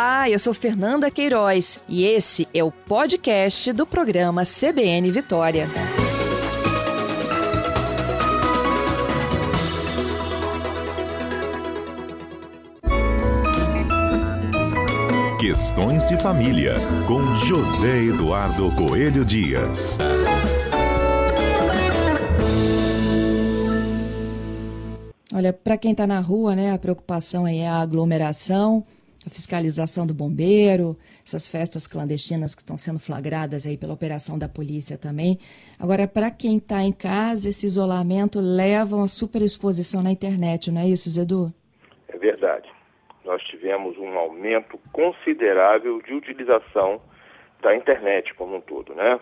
Olá, eu sou Fernanda Queiroz e esse é o podcast do programa CBN Vitória. Questões de Família, com José Eduardo Coelho Dias. Olha, para quem está na rua, né, a preocupação aí é a aglomeração, a fiscalização do bombeiro, essas festas clandestinas que estão sendo flagradas aí pela operação da polícia também. Agora, para quem está em casa, esse isolamento leva a uma superexposição na internet, não é isso, Zedu? É verdade. Nós tivemos um aumento considerável de utilização da internet como um todo, né?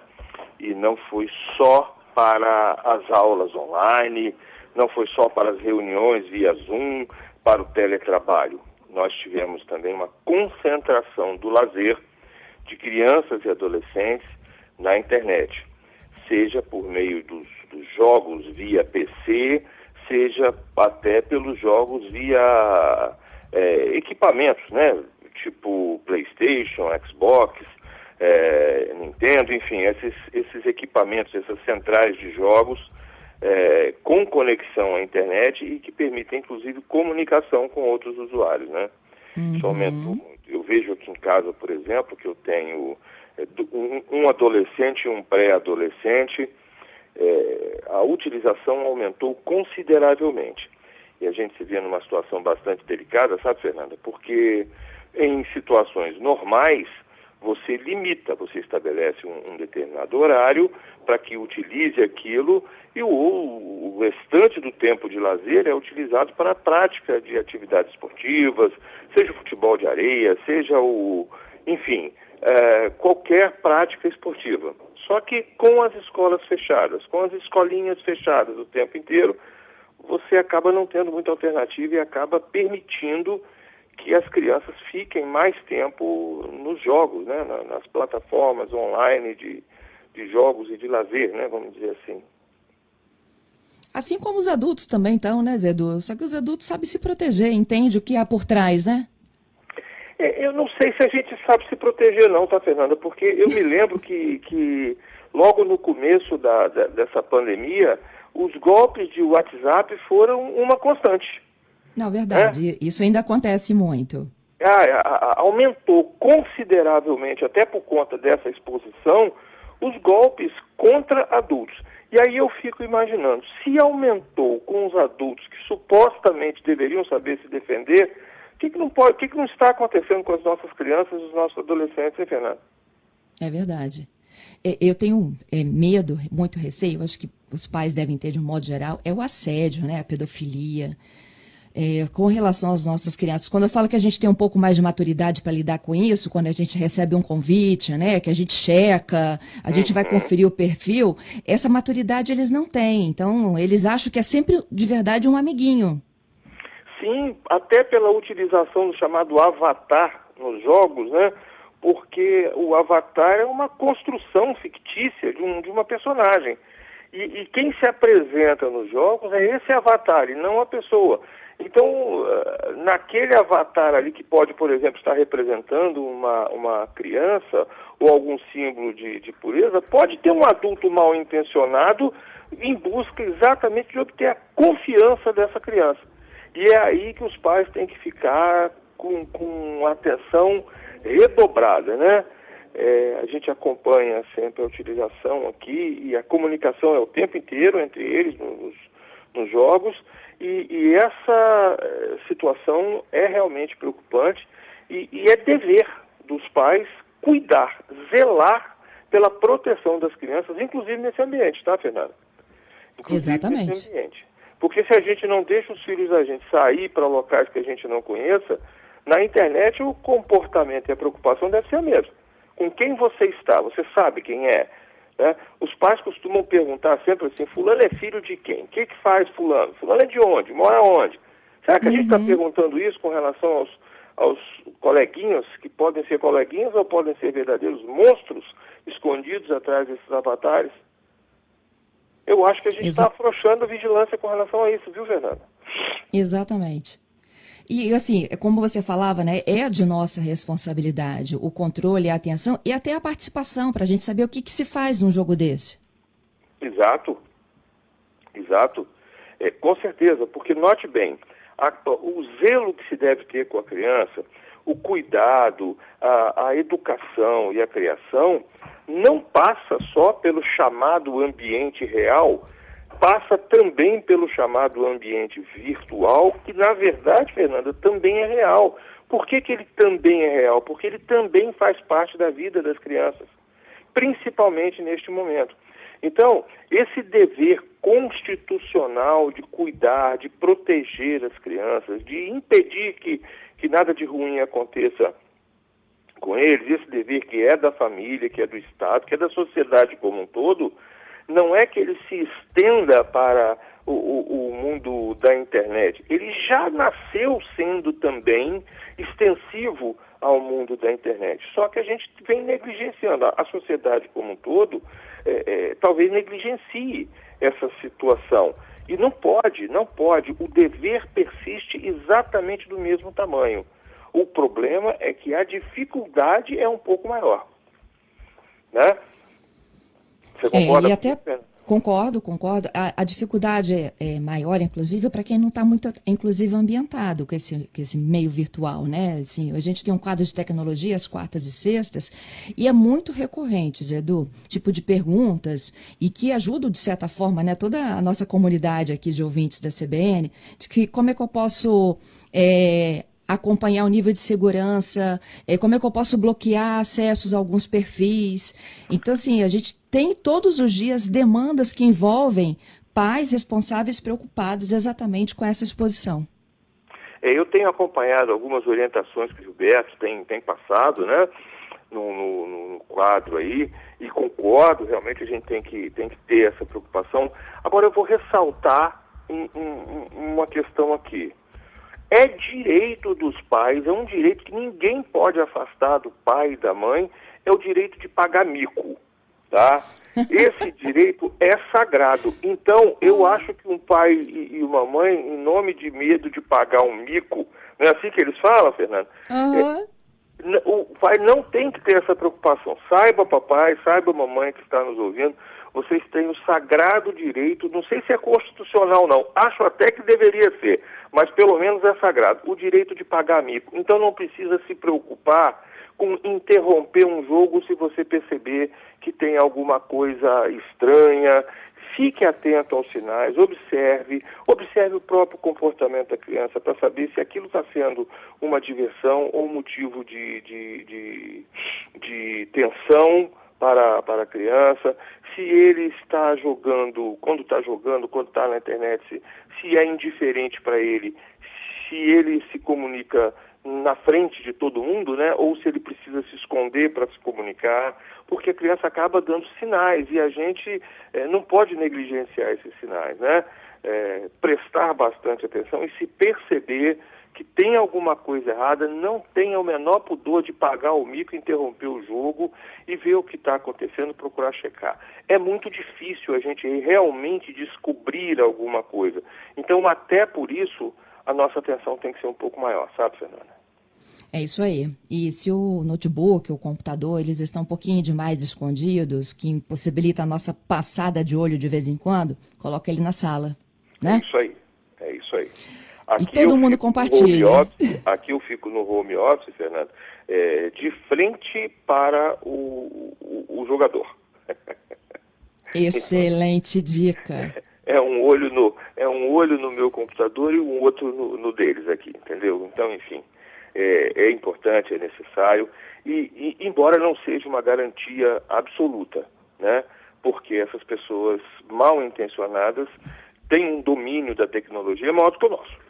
E não foi só para as aulas online, não foi só para as reuniões via Zoom, para o teletrabalho. Nós tivemos também uma concentração do lazer de crianças e adolescentes na internet, seja por meio dos, dos jogos via PC, seja até pelos jogos via é, equipamentos, né? Tipo PlayStation, Xbox, é, Nintendo, enfim, esses, esses equipamentos, essas centrais de jogos é, com conexão à internet e que permitem, inclusive, comunicação com outros usuários, né? Uhum. Isso aumentou muito. Eu vejo aqui em casa, por exemplo, que eu tenho é, um, um adolescente e um pré-adolescente, é, a utilização aumentou consideravelmente. E a gente se vê numa situação bastante delicada, sabe, Fernanda? Porque em situações normais, você limita, você estabelece um, um determinado horário para que utilize aquilo e o, o, restante do tempo de lazer é utilizado para a prática de atividades esportivas, seja o futebol de areia, seja o, enfim, é, qualquer prática esportiva. Só que com as escolas fechadas, com as escolinhas fechadas o tempo inteiro, você acaba não tendo muita alternativa e acaba permitindo que as crianças fiquem mais tempo nos jogos, né, nas plataformas online de, de jogos e de lazer, né, vamos dizer assim. Assim como os adultos também estão, né, Zedu? Só que os adultos sabem se proteger, entende o que há por trás, né? É, eu não sei se a gente sabe se proteger não, tá, Fernanda? Porque eu me lembro que, que logo no começo da, da, dessa pandemia, os golpes de WhatsApp foram uma constante. Não, verdade. É? Isso ainda acontece muito. Ah, aumentou consideravelmente, até por conta dessa exposição, os golpes contra adultos. E aí eu fico imaginando, se aumentou com os adultos que supostamente deveriam saber se defender, o que, que não pode, que, que não está acontecendo com as nossas crianças os nossos adolescentes, hein, Fernando? É verdade. É, eu tenho é, medo, muito receio, acho que os pais devem ter de um modo geral, é o assédio, né? A pedofilia é, com relação às nossas crianças. Quando eu falo que a gente tem um pouco mais de maturidade para lidar com isso, quando a gente recebe um convite, né, que a gente checa, a gente vai uhum. conferir o perfil, essa maturidade eles não têm. Então, eles acham que é sempre de verdade um amiguinho. Sim, até pela utilização do chamado avatar nos jogos, né? Porque o avatar é uma construção fictícia de, um, de uma personagem. E, e, quem se apresenta nos jogos é esse avatar e não a pessoa. Então, eh, naquele avatar ali que pode, por exemplo, estar representando uma, uma criança ou algum símbolo de, de pureza, pode ter um adulto mal intencionado em busca exatamente de obter a confiança dessa criança. E é aí que os pais têm que ficar com, com atenção redobrada, né? É, a gente acompanha sempre a utilização aqui e a comunicação é o tempo inteiro entre eles nos, nos jogos e, e essa eh, situação é realmente preocupante e, e é dever dos pais cuidar, zelar pela proteção das crianças, inclusive nesse ambiente, tá, Fernanda? Inclusive Exatamente. Nesse ambiente. Porque se a gente não deixa os filhos da gente sair para locais que a gente não conheça, na internet o comportamento e a preocupação deve ser a mesma. Com quem você está? Você sabe quem é? Né? Os pais costumam perguntar sempre assim, fulano é filho de quem? O que, que faz fulano? Fulano é de onde? Mora onde? Será que a tá uhum. gente está perguntando isso com relação aos, aos coleguinhas, que podem ser coleguinhas ou podem ser verdadeiros monstros escondidos atrás desses avatares? Eu acho que a gente está afrouxando a vigilância com relação a isso, viu, Fernanda? Exatamente. E assim, é como você falava, né? É de nossa responsabilidade o controle, a atenção e até a participação para a gente saber o que, que, se faz num jogo desse. Exato, exato, é, com certeza, porque note bem, a, o zelo que se deve ter com a criança, o cuidado, a, a educação e a criação não passa só pelo chamado ambiente real passa também pelo chamado ambiente virtual, que na verdade, Fernanda, também é real. Por que, que ele também é real? Porque ele também faz parte da vida das crianças, principalmente neste momento. Então, esse dever constitucional de cuidar, de proteger as crianças, de impedir que, que nada de ruim aconteça com eles, esse dever que é da família, que é do Estado, que é da sociedade como um todo, não é que ele se estenda para o, o, o, mundo da internet. Ele já nasceu sendo também extensivo ao mundo da internet. Só que a gente vem negligenciando. A sociedade como um todo é, é, talvez negligencie essa situação. E não pode, não pode. O dever persiste exatamente do mesmo tamanho. O problema é que a dificuldade é um pouco maior. Né? Você concorda? É, e até concordo, concordo. A, a dificuldade é, é, maior, inclusive, para quem não está muito, inclusive, ambientado com esse, com esse meio virtual, né? Assim, a gente tem um quadro de tecnologia às quartas e sextas e é muito recorrente, Edu, tipo de perguntas e que ajudam, de certa forma, né, toda a nossa comunidade aqui de ouvintes da CBN, de que como é que eu posso é, acompanhar o nível de segurança, é, como é que eu posso bloquear acessos a alguns perfis. Então, assim, a gente tem todos os dias demandas que envolvem pais responsáveis preocupados exatamente com essa exposição. É, eu tenho acompanhado algumas orientações que o Gilberto tem, tem passado, né, no, no, no, quadro aí, e concordo, realmente a gente tem que, tem que ter essa preocupação. Agora, eu vou ressaltar um, um, uma questão aqui. É direito dos pais, é um direito que ninguém pode afastar do pai e da mãe, é o direito de pagar mico, tá? Esse direito é sagrado. Então, eu acho que um pai e uma mãe, em nome de medo de pagar um mico, não é assim que eles falam, Fernando? Uhum. É, o pai não tem que ter essa preocupação. Saiba, papai, saiba, mamãe que está nos ouvindo, vocês têm o sagrado direito, não sei se é constitucional não, acho até que deveria ser, mas pelo menos é sagrado, o direito de pagar mico. Então não precisa se preocupar com interromper um jogo se você perceber que tem alguma coisa estranha. Fique atento aos sinais, observe, observe o próprio comportamento da criança para saber se aquilo está sendo uma diversão ou motivo de, de, de, de tensão para, para a criança, se ele está jogando, quando está jogando, quando está na internet, se, se é indiferente para ele, se ele se comunica na frente de todo mundo, né? Ou se ele precisa se esconder para se comunicar, porque a criança acaba dando sinais e a gente é, não pode negligenciar esses sinais, né? É, prestar bastante atenção e se perceber que tem alguma coisa errada, não tenha o menor pudor de pagar o mico, interromper o jogo e ver o que está acontecendo, procurar checar. É muito difícil a gente realmente descobrir alguma coisa. Então, até por isso, a nossa atenção tem que ser um pouco maior, sabe, Fernanda? É isso aí. E se o notebook, o computador, eles estão um pouquinho demais escondidos, que impossibilita a nossa passada de olho de vez em quando, coloca ele na sala, né? É isso aí. É isso aí. Aqui e todo mundo compartilha. Office, aqui eu fico no home office, Fernando, é, de frente para o, o, o jogador. Excelente dica. É, é, um olho no, é um olho no meu computador e um outro no, no deles aqui, entendeu? Então, enfim, é, é importante, é necessário, e, e, embora não seja uma garantia absoluta, né? Porque essas pessoas mal intencionadas têm um domínio da tecnologia maior do que o nosso.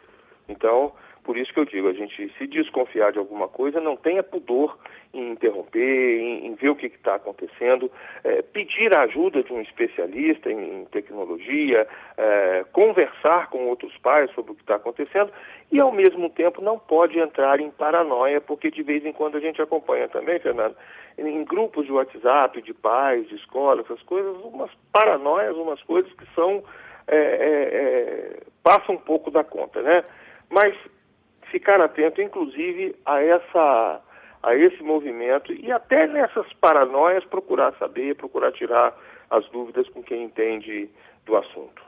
Então, por isso que eu digo, a gente se desconfiar de alguma coisa, não tenha pudor em interromper, em, em ver o que está acontecendo, é, pedir a ajuda de um especialista em, em tecnologia, é, conversar com outros pais sobre o que está acontecendo e, ao mesmo tempo, não pode entrar em paranoia, porque de vez em quando a gente acompanha também, Fernando, em, grupos de WhatsApp, de pais, de escola, essas coisas, umas paranoias, umas coisas que são, é, é, é passam um pouco da conta, né? Mas ficar atento, inclusive, a essa a esse movimento e até nessas paranoias procurar saber, procurar tirar as dúvidas com quem entende do assunto.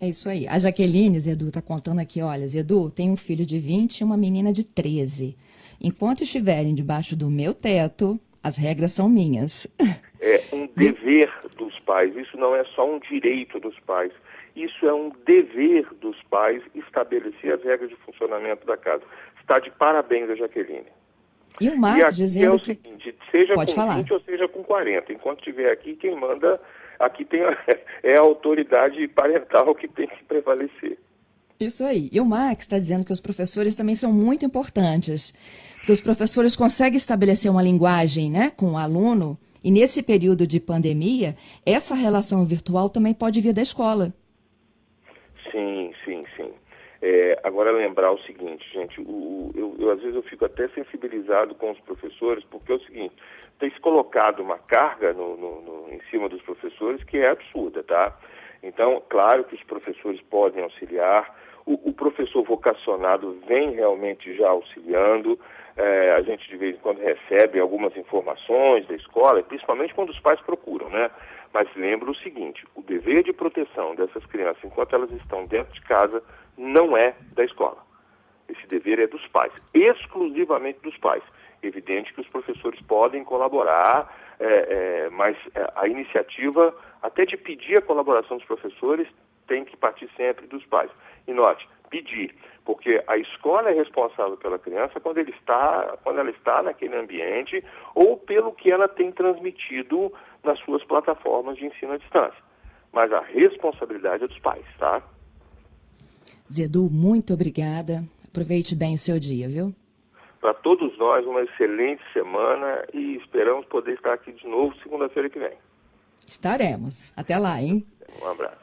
É isso aí. A Jaqueline, Zedu, está contando aqui, olha, Zedu, tem um filho de 20 e uma menina de 13. Enquanto estiverem debaixo do meu teto, as regras são minhas. É um dever dos pais, isso não é só um direito dos pais. Isso é um dever dos pais estabelecer as regras de funcionamento da casa. Está de parabéns a Jaqueline. E o Marcos dizendo é o que... seguinte, seja Pode com falar. 20 ou seja com 40. Enquanto estiver aqui, quem manda aqui tem a, é a autoridade parental que tem que prevalecer. Isso aí. E o Max está dizendo que os professores também são muito importantes, porque os professores conseguem estabelecer uma linguagem né, com o aluno, e nesse período de pandemia, essa relação virtual também pode vir da escola. É, agora lembrar o seguinte, gente, o, eu, eu, às vezes eu fico até sensibilizado com os professores, porque é o seguinte, tem se colocado uma carga no, no, no, em cima dos professores que é absurda, tá? Então, claro que os professores podem auxiliar, o, o professor vocacionado vem realmente já auxiliando, é, a gente de vez em quando recebe algumas informações da escola, principalmente quando os pais procuram, né? Mas lembra o seguinte, o dever de proteção dessas crianças enquanto elas estão dentro de casa não é da escola. Esse dever é dos pais, exclusivamente dos pais. Evidente que os professores podem colaborar, é, é, mas a iniciativa, até de pedir a colaboração dos professores, tem que partir sempre dos pais. E note, pedir, porque a escola é responsável pela criança quando, ele está, quando ela está naquele ambiente ou pelo que ela tem transmitido nas suas plataformas de ensino à distância. Mas a responsabilidade é dos pais, tá? Zedu, muito obrigada. Aproveite bem o seu dia, viu? Para todos nós, uma excelente semana e esperamos poder estar aqui de novo segunda-feira que vem. Estaremos. Até lá, hein? Um abraço.